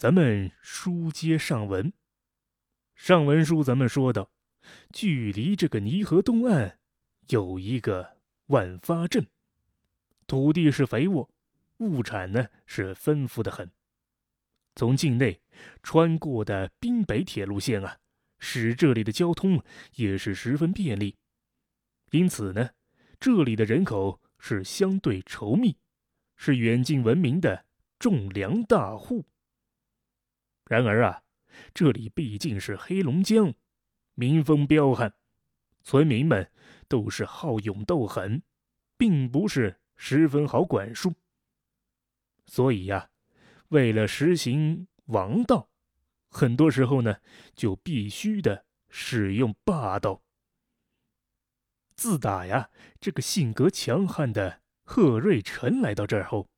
咱们书接上文。上文书咱们说到，距离这个泥河东岸有一个万发镇，土地是肥沃，物产呢是丰富的很。从境内穿过的滨北铁路线啊，使这里的交通也是十分便利。因此呢，这里的人口是相对稠密，是远近闻名的种粮大户。然而啊，这里毕竟是黑龙江，民风彪悍，村民们都是好勇斗狠，并不是十分好管束。所以呀，为了实行王道，很多时候呢，就必须的使用霸道。自打呀，这个性格强悍的贺瑞辰来到这儿后，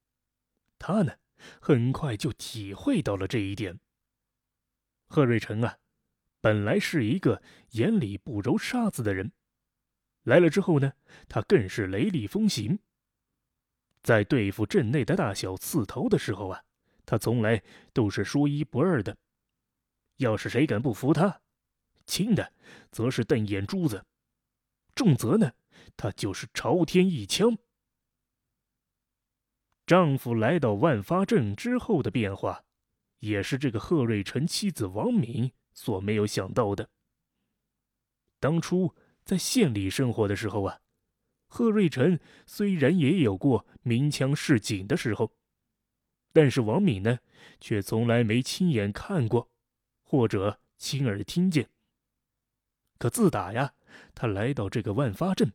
他呢，很快就体会到了这一点。贺瑞成啊，本来是一个眼里不揉沙子的人，来了之后呢，他更是雷厉风行。在对付镇内的大小刺头的时候啊，他从来都是说一不二的。要是谁敢不服他，轻的则是瞪眼珠子。重则呢，他就是朝天一枪。丈夫来到万发镇之后的变化，也是这个贺瑞辰妻子王敏所没有想到的。当初在县里生活的时候啊，贺瑞辰虽然也有过鸣枪示警的时候，但是王敏呢，却从来没亲眼看过，或者亲耳听见。可自打呀。他来到这个万发镇，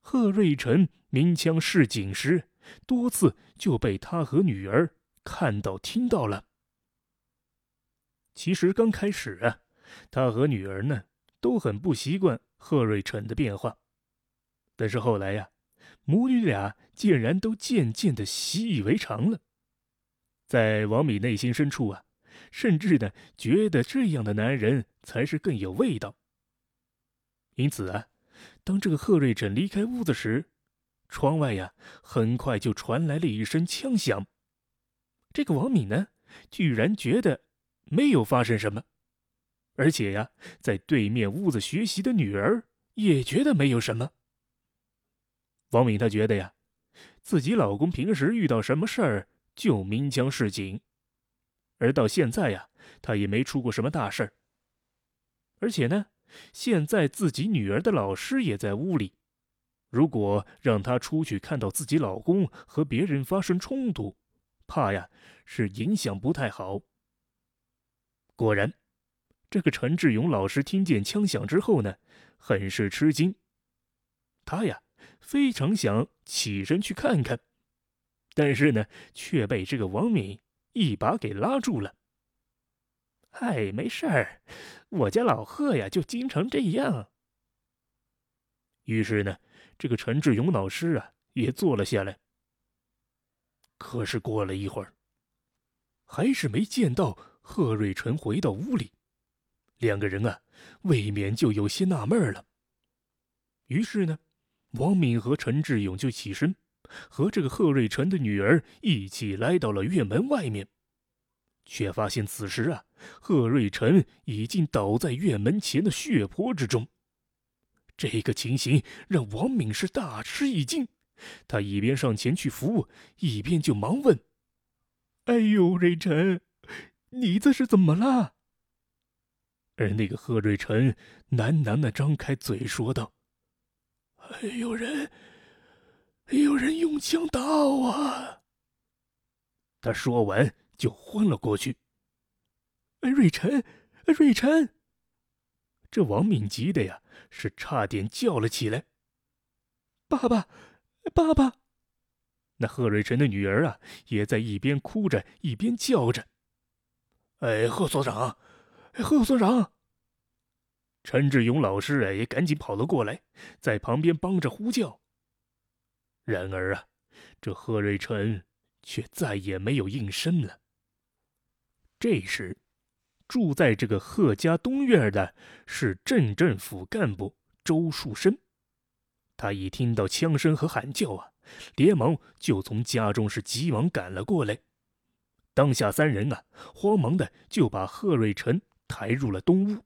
贺瑞辰鸣枪示警时，多次就被他和女儿看到、听到了。其实刚开始啊，他和女儿呢都很不习惯贺瑞辰的变化，但是后来呀，母女俩竟然都渐渐的习以为常了。在王敏内心深处啊，甚至呢觉得这样的男人才是更有味道。因此啊，当这个贺瑞辰离开屋子时，窗外呀很快就传来了一声枪响。这个王敏呢，居然觉得没有发生什么，而且呀，在对面屋子学习的女儿也觉得没有什么。王敏她觉得呀，自己老公平时遇到什么事儿就鸣枪示警，而到现在呀，他也没出过什么大事儿，而且呢。现在自己女儿的老师也在屋里，如果让她出去看到自己老公和别人发生冲突，怕呀是影响不太好。果然，这个陈志勇老师听见枪响之后呢，很是吃惊，他呀非常想起身去看看，但是呢却被这个王敏一把给拉住了。哎，没事儿，我家老贺呀，就经常这样。于是呢，这个陈志勇老师啊，也坐了下来。可是过了一会儿，还是没见到贺瑞纯回到屋里，两个人啊，未免就有些纳闷了。于是呢，王敏和陈志勇就起身，和这个贺瑞纯的女儿一起来到了院门外面。却发现此时啊，贺瑞辰已经倒在院门前的血泊之中。这个情形让王敏是大吃一惊，他一边上前去扶，一边就忙问：“哎呦，瑞辰，你这是怎么了？”而那个贺瑞辰喃喃的张开嘴说道：“有人，有人用枪打我。”他说完。就昏了过去。瑞辰，瑞辰！这王敏急的呀，是差点叫了起来。爸爸，爸爸！那贺瑞辰的女儿啊，也在一边哭着一边叫着：“哎，贺所长，贺所长！”陈志勇老师啊，也赶紧跑了过来，在旁边帮着呼叫。然而啊，这贺瑞辰却再也没有应声了。这时，住在这个贺家东院的是镇政府干部周树生。他一听到枪声和喊叫啊，连忙就从家中是急忙赶了过来。当下三人啊，慌忙的就把贺瑞成抬入了东屋。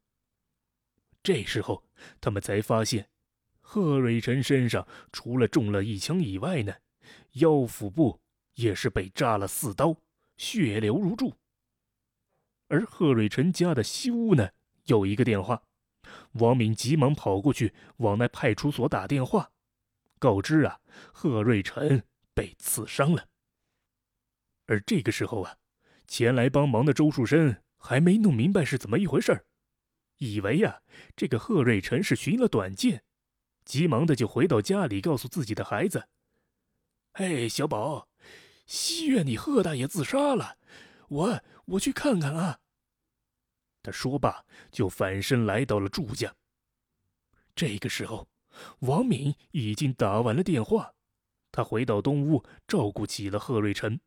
这时候，他们才发现，贺瑞成身上除了中了一枪以外呢，腰腹部也是被扎了四刀，血流如注。而贺瑞成家的西屋呢，有一个电话，王敏急忙跑过去往那派出所打电话，告知啊，贺瑞成被刺伤了。而这个时候啊，前来帮忙的周树生还没弄明白是怎么一回事以为呀，这个贺瑞成是寻了短见，急忙的就回到家里，告诉自己的孩子：“哎，小宝，西院里贺大爷自杀了，我我去看看啊。”他说罢，就反身来到了祝家。这个时候，王敏已经打完了电话，他回到东屋照顾起了贺瑞成。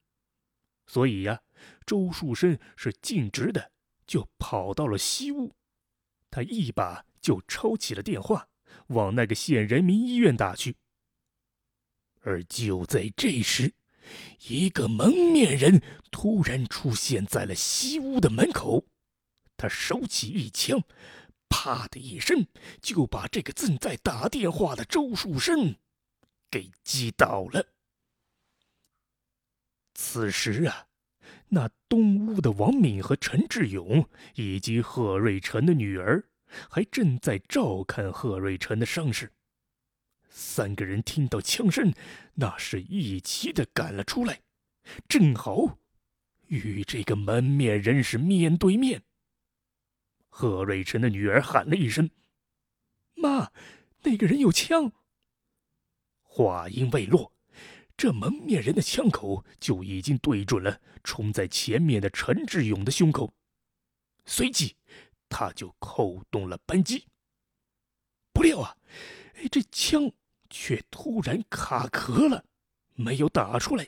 所以呀，周树生是径直的就跑到了西屋，他一把就抄起了电话，往那个县人民医院打去。而就在这时，一个蒙面人突然出现在了西屋的门口，他手起一枪，啪的一声就把这个正在打电话的周树生给击倒了。此时啊，那东屋的王敏和陈志勇以及贺瑞成的女儿，还正在照看贺瑞成的伤势。三个人听到枪声，那是一齐的赶了出来，正好与这个门面人是面对面。贺瑞成的女儿喊了一声：“妈，那个人有枪。”话音未落。这蒙面人的枪口就已经对准了冲在前面的陈志勇的胸口，随即他就扣动了扳机。不料啊，哎，这枪却突然卡壳了，没有打出来。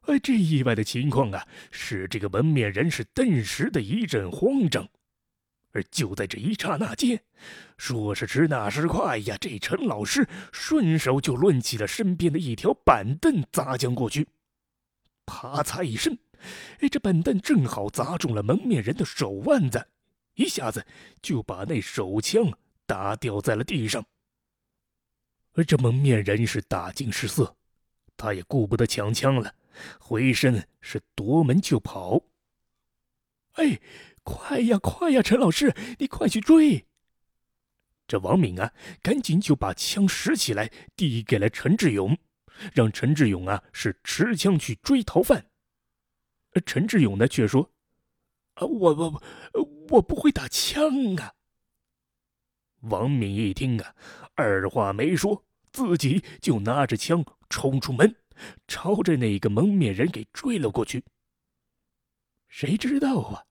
哎，这意外的情况啊，使这个蒙面人是顿时的一阵慌张。而就在这一刹那间，说时迟，那时快呀！这陈老师顺手就抡起了身边的一条板凳，砸将过去。啪嚓一声，哎，这板凳正好砸中了蒙面人的手腕子，一下子就把那手枪打掉在了地上。而这蒙面人是大惊失色，他也顾不得抢枪了，回身是夺门就跑。哎！快呀，快呀，陈老师，你快去追！这王敏啊，赶紧就把枪拾起来，递给了陈志勇，让陈志勇啊是持枪去追逃犯。陈志勇呢，却说：“啊，我我我不会打枪啊！”王敏一听啊，二话没说，自己就拿着枪冲出门，朝着那个蒙面人给追了过去。谁知道啊？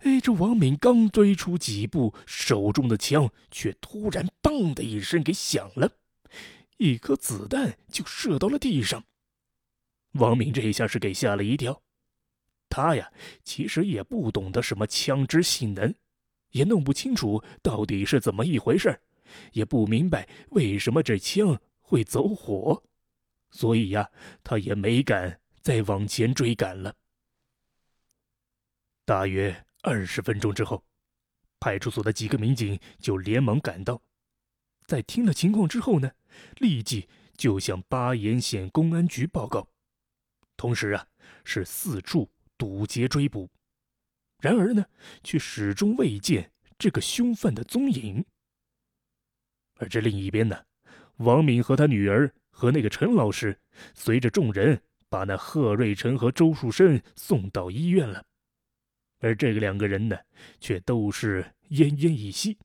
哎，这王敏刚追出几步，手中的枪却突然“嘣”的一声给响了，一颗子弹就射到了地上。王敏这一下是给吓了一跳，他呀其实也不懂得什么枪支性能，也弄不清楚到底是怎么一回事也不明白为什么这枪会走火，所以呀，他也没敢再往前追赶了。大约。二十分钟之后，派出所的几个民警就连忙赶到，在听了情况之后呢，立即就向巴彦县公安局报告，同时啊是四处堵截追捕，然而呢却始终未见这个凶犯的踪影。而这另一边呢，王敏和他女儿和那个陈老师，随着众人把那贺瑞成和周树生送到医院了。而这个两个人呢，却都是奄奄一息。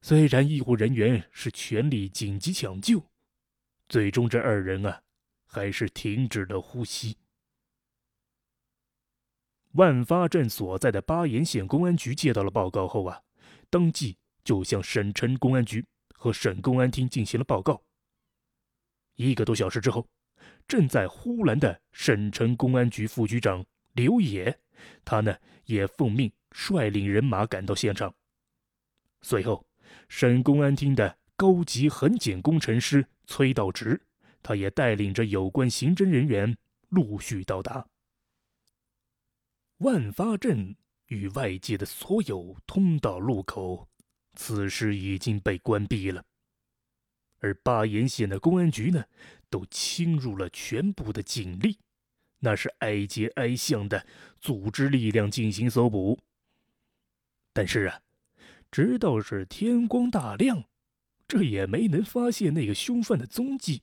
虽然医护人员是全力紧急抢救，最终这二人啊，还是停止了呼吸。万发镇所在的巴彦县公安局接到了报告后啊，当即就向省城公安局和省公安厅进行了报告。一个多小时之后，正在呼兰的省城公安局副局长刘野。他呢也奉命率领人马赶到现场。随后，省公安厅的高级痕检工程师崔道直，他也带领着有关刑侦人员陆续到达。万发镇与外界的所有通道路口，此时已经被关闭了。而巴彦县的公安局呢，都倾入了全部的警力，那是挨街挨巷的组织力量进行搜捕。但是啊，直到是天光大亮，这也没能发现那个凶犯的踪迹。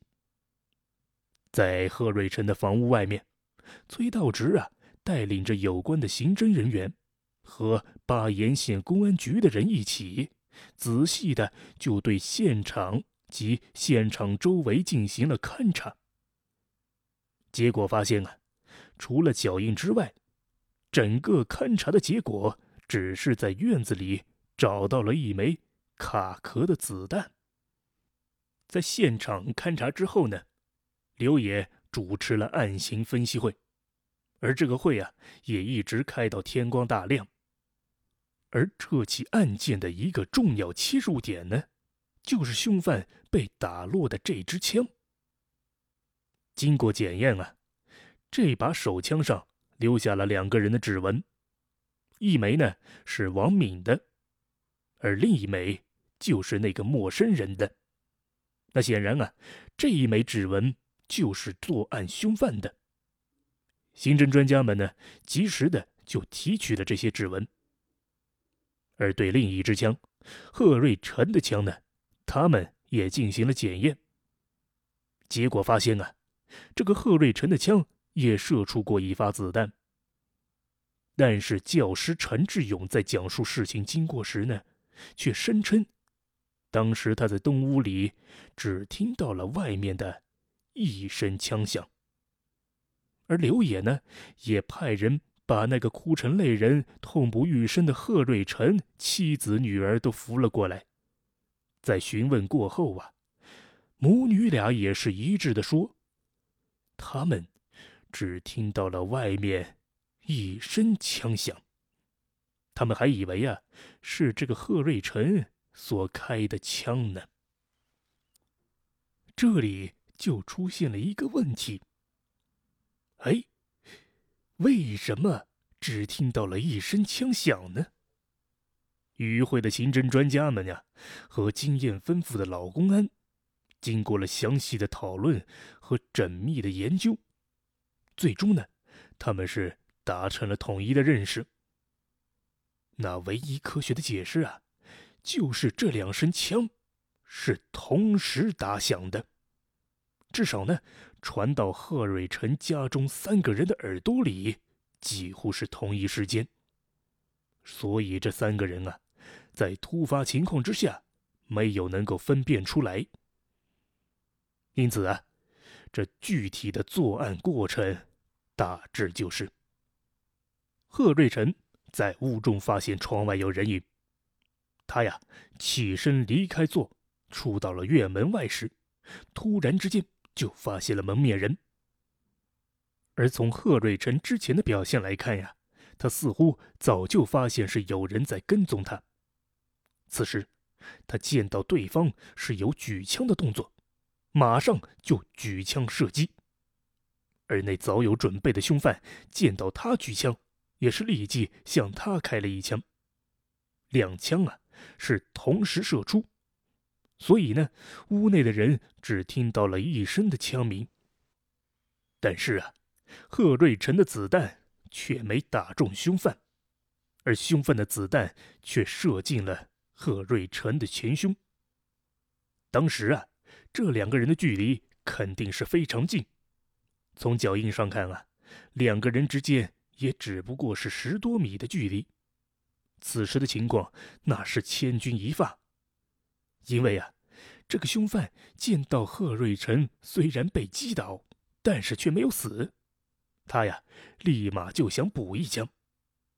在贺瑞辰的房屋外面，崔道直啊。带领着有关的刑侦人员和巴彦县公安局的人一起，仔细的就对现场及现场周围进行了勘查。结果发现啊，除了脚印之外，整个勘查的结果只是在院子里找到了一枚卡壳的子弹。在现场勘查之后呢，刘野主持了案情分析会。而这个会啊，也一直开到天光大亮。而这起案件的一个重要切入点呢，就是凶犯被打落的这支枪。经过检验啊，这把手枪上留下了两个人的指纹，一枚呢是王敏的，而另一枚就是那个陌生人的。那显然啊，这一枚指纹就是作案凶犯的。刑侦专家们呢，及时的就提取了这些指纹，而对另一支枪，贺瑞成的枪呢，他们也进行了检验。结果发现啊，这个贺瑞成的枪也射出过一发子弹。但是教师陈志勇在讲述事情经过时呢，却声称，当时他在东屋里只听到了外面的一声枪响。而刘野呢，也派人把那个哭成泪人、痛不欲生的贺瑞成妻子、女儿都扶了过来。在询问过后啊，母女俩也是一致的说，他们只听到了外面一声枪响，他们还以为啊是这个贺瑞成所开的枪呢。这里就出现了一个问题。哎，为什么只听到了一声枪响呢？与会的刑侦专家们呀，和经验丰富的老公安，经过了详细的讨论和缜密的研究，最终呢，他们是达成了统一的认识。那唯一科学的解释啊，就是这两声枪是同时打响的，至少呢。传到贺瑞成家中三个人的耳朵里，几乎是同一时间。所以这三个人啊，在突发情况之下，没有能够分辨出来。因此啊，这具体的作案过程，大致就是：贺瑞成在屋中发现窗外有人影，他呀起身离开座，出到了院门外时，突然之间。就发现了蒙面人，而从贺瑞成之前的表现来看呀，他似乎早就发现是有人在跟踪他。此时，他见到对方是有举枪的动作，马上就举枪射击。而那早有准备的凶犯见到他举枪，也是立即向他开了一枪。两枪啊，是同时射出。所以呢，屋内的人只听到了一声的枪鸣。但是啊，贺瑞成的子弹却没打中凶犯，而凶犯的子弹却射进了贺瑞成的前胸。当时啊，这两个人的距离肯定是非常近，从脚印上看啊，两个人之间也只不过是十多米的距离。此时的情况那是千钧一发。因为啊，这个凶犯见到贺瑞成虽然被击倒，但是却没有死，他呀立马就想补一枪，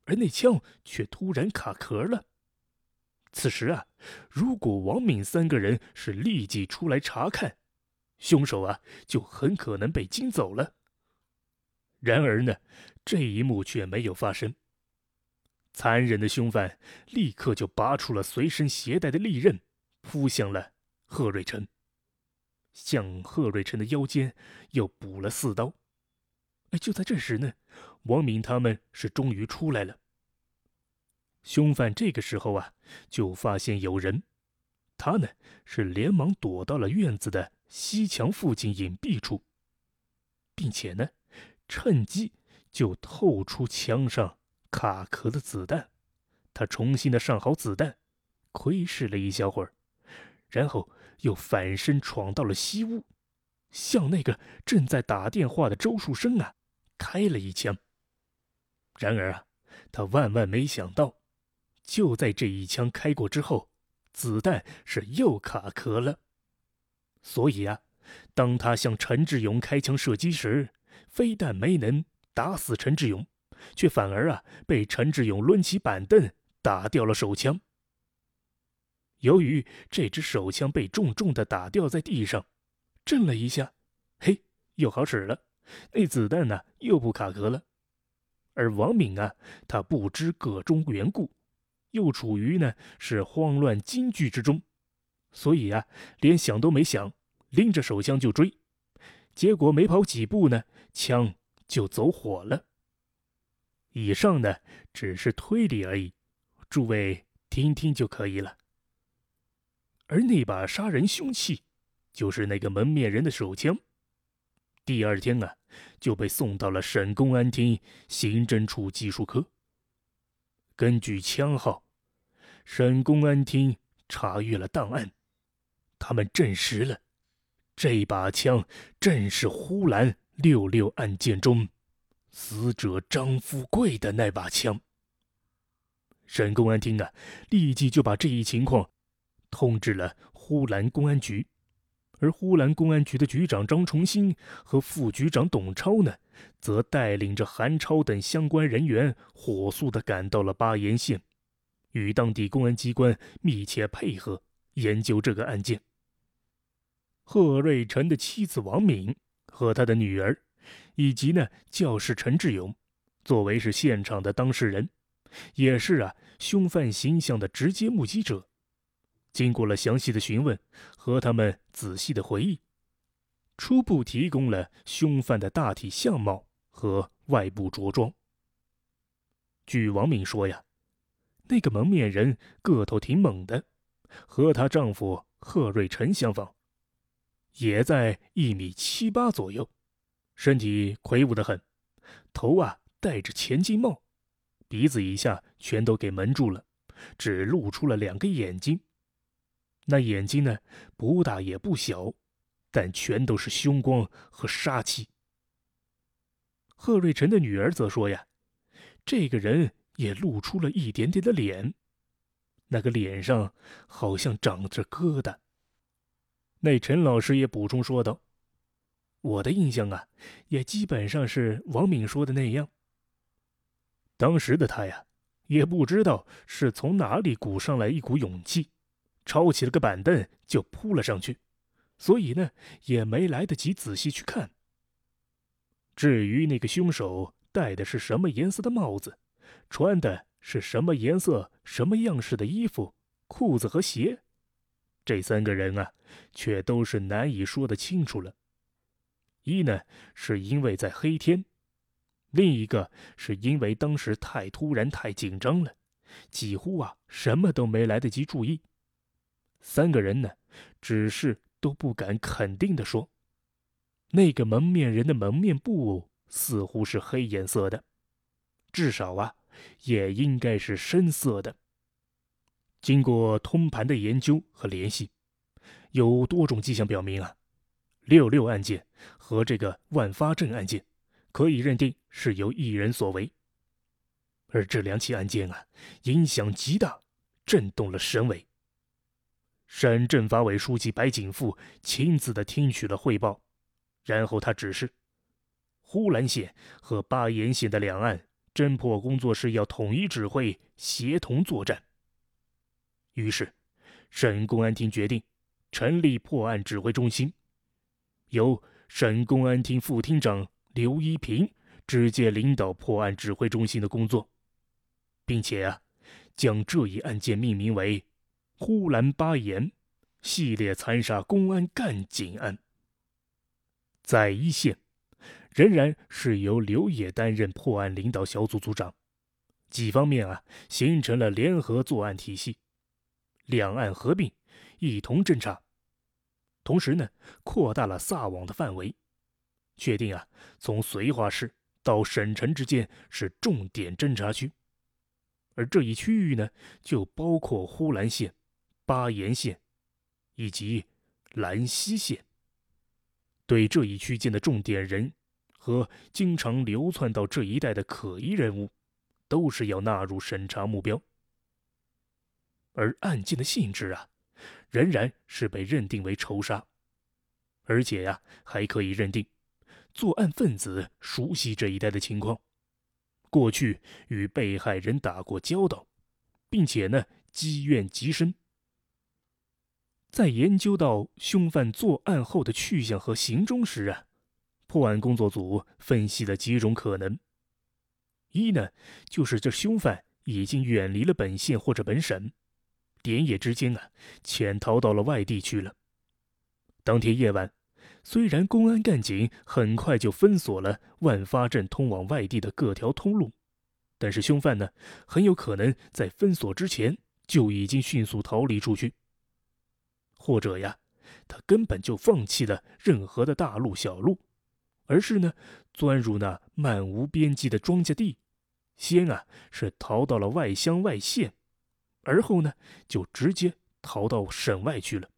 而那枪却突然卡壳了。此时啊，如果王敏三个人是立即出来查看，凶手啊就很可能被惊走了。然而呢，这一幕却没有发生。残忍的凶犯立刻就拔出了随身携带的利刃。扑向了贺瑞成，向贺瑞成的腰间又补了四刀。哎，就在这时呢，王敏他们是终于出来了。凶犯这个时候啊，就发现有人，他呢是连忙躲到了院子的西墙附近隐蔽处，并且呢，趁机就透出墙上卡壳的子弹。他重新的上好子弹，窥视了一小会儿，然后又反身闯到了西屋，向那个正在打电话的周树生啊开了一枪。然而啊，他万万没想到。就在这一枪开过之后，子弹是又卡壳了。所以啊，当他向陈志勇开枪射击时，非但没能打死陈志勇，却反而啊被陈志勇抡起板凳打掉了手枪。由于这支手枪被重重的打掉在地上，震了一下，嘿，又好使了，那子弹呢又不卡壳了。而王敏啊，他不知个中缘故。又处于呢是慌乱惊惧之中，所以啊，连想都没想，拎着手枪就追，结果没跑几步呢，枪就走火了。以上呢只是推理而已，诸位听听就可以了。而那把杀人凶器，就是那个蒙面人的手枪，第二天啊就被送到了省公安厅刑侦处技术科。根据枪号。省公安厅查阅了档案，他们证实了，这把枪正是呼兰六六案件中死者张富贵的那把枪。省公安厅啊，立即就把这一情况通知了呼兰公安局，而呼兰公安局的局长张崇新和副局长董超呢，则带领着韩超等相关人员，火速的赶到了巴彦县。与当地公安机关密切配合研究这个案件。贺瑞成的妻子王敏和他的女儿，以及呢教师陈志勇，作为是现场的当事人，也是啊凶犯形象的直接目击者，经过了详细的询问和他们仔细的回忆，初步提供了凶犯的大体相貌和外部着装。据王敏说呀。那个蒙面人个头挺猛的，和她丈夫贺瑞成相仿，也在一米七八左右，身体魁梧的很，头啊戴着前进帽，鼻子以下全都给蒙住了，只露出了两个眼睛。那眼睛呢，不大也不小，但全都是凶光和杀气。贺瑞成的女儿则说呀，这个人。也露出了一点点的脸，那个脸上好像长着疙瘩。那陈老师也补充说道：“我的印象啊，也基本上是王敏说的那样。当时的他呀，也不知道是从哪里鼓上来一股勇气，抄起了个板凳就扑了上去，所以呢，也没来得及仔细去看。至于那个凶手戴的是什么颜色的帽子？”穿的是什么颜色、什么样式的衣服、裤子和鞋？这三个人啊，却都是难以说得清楚了。一呢，是因为在黑天；另一个是因为当时太突然、太紧张了，几乎啊什么都没来得及注意。三个人呢，只是都不敢肯定的说，那个蒙面人的蒙面布似乎是黑颜色的。至少啊，也应该是深色的。经过通盘的研究和联系，有多种迹象表明啊，六六案件和这个万发镇案件可以认定是由一人所为。而这两起案件啊，影响极大，震动了省委。省政法委书记白景富亲自的听取了汇报，然后他指示，呼兰县和巴彦县的两岸。侦破工作是要统一指挥、协同作战。于是，省公安厅决定成立破案指挥中心，由省公安厅副厅长刘一平直接领导破案指挥中心的工作，并且啊，将这一案件命名为“呼兰巴彦系列残杀公安干警案”。在一线，仍然是由刘野担任破案领导小组组长，几方面啊形成了联合作案体系，两岸合并，一同侦查。同时呢，扩大了撒网的范围，确定啊从绥化市到省城之间是重点侦查区，而这一区域呢就包括呼兰县、巴彦县以及兰溪县。对这一区间的重点人。和经常流窜到这一带的可疑人物，都是要纳入审查目标。而案件的性质啊，仍然是被认定为仇杀，而且呀，还可以认定作案分子熟悉这一带的情况，过去与被害人打过交道，并且呢积怨极深。在研究到凶犯作案后的去向和行踪时啊。破案工作组分析了几种可能：一呢，就是这凶犯已经远离了本县或者本省，连夜之间啊，潜逃到了外地去了。当天夜晚，虽然公安干警很快就封锁了万发镇通往外地的各条通路，但是凶犯呢，很有可能在封锁之前就已经迅速逃离出去，或者呀，他根本就放弃了任何的大路小路。而是呢，钻入那漫无边际的庄稼地，先啊是逃到了外乡外县，而后呢就直接逃到省外去了。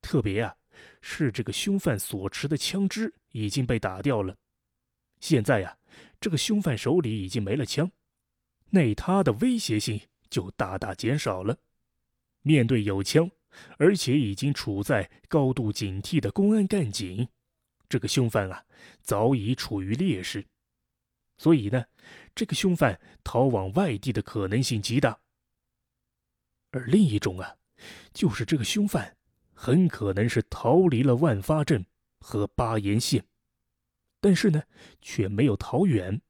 特别啊，是这个凶犯所持的枪支已经被打掉了，现在呀，这个凶犯手里已经没了枪，那他的威胁性就大大减少了。面对有枪，而且已经处在高度警惕的公安干警。这个凶犯啊，早已处于劣势，所以呢，这个凶犯逃往外地的可能性极大。而另一种啊，就是这个凶犯很可能是逃离了万发镇和巴彦县，但是呢，却没有逃远，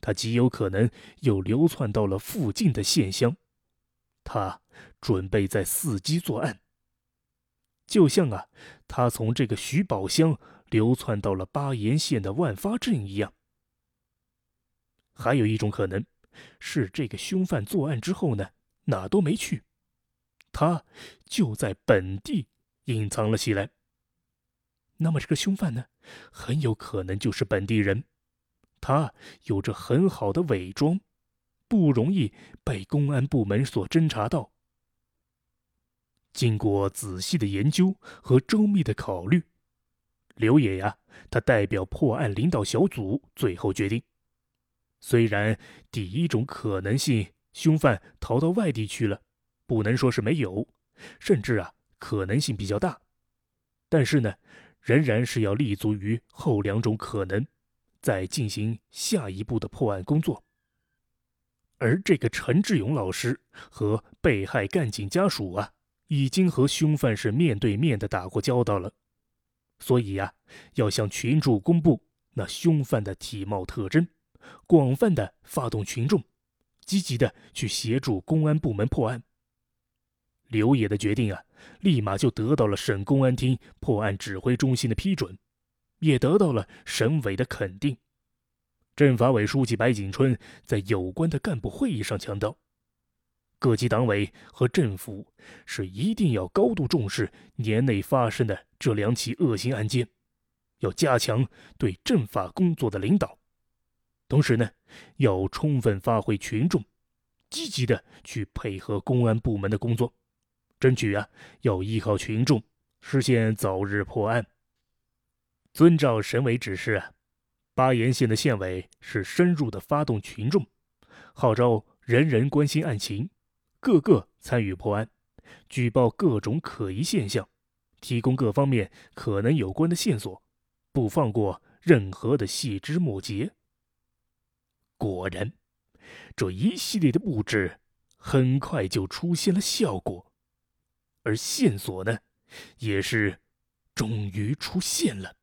他极有可能又流窜到了附近的县乡，他准备在伺机作案，就像啊，他从这个徐宝乡。流窜到了巴彦县的万发镇一样。还有一种可能，是这个凶犯作案之后呢，哪都没去，他就在本地隐藏了起来。那么这个凶犯呢，很有可能就是本地人，他有着很好的伪装，不容易被公安部门所侦查到。经过仔细的研究和周密的考虑。刘野呀，他代表破案领导小组最后决定：虽然第一种可能性，凶犯逃到外地去了，不能说是没有，甚至啊可能性比较大，但是呢，仍然是要立足于后两种可能，再进行下一步的破案工作。而这个陈志勇老师和被害干警家属啊，已经和凶犯是面对面的打过交道了。所以呀，要向群众公布那凶犯的体貌特征，广泛的发动群众，积极的去协助公安部门破案。刘野的决定啊，立马就得到了省公安厅破案指挥中心的批准，也得到了省委的肯定。政法委书记白景春在有关的干部会议上强调。各级党委和政府是一定要高度重视年内发生的这两起恶性案件，要加强对政法工作的领导，同时呢，要充分发挥群众，积极的去配合公安部门的工作，争取啊，要依靠群众实现早日破案。遵照省委指示啊，巴彦县的县委是深入的发动群众，号召人人关心案情。各个参与破案，举报各种可疑现象，提供各方面可能有关的线索，不放过任何的细枝末节。果然，这一系列的布置很快就出现了效果，而线索呢，也是终于出现了。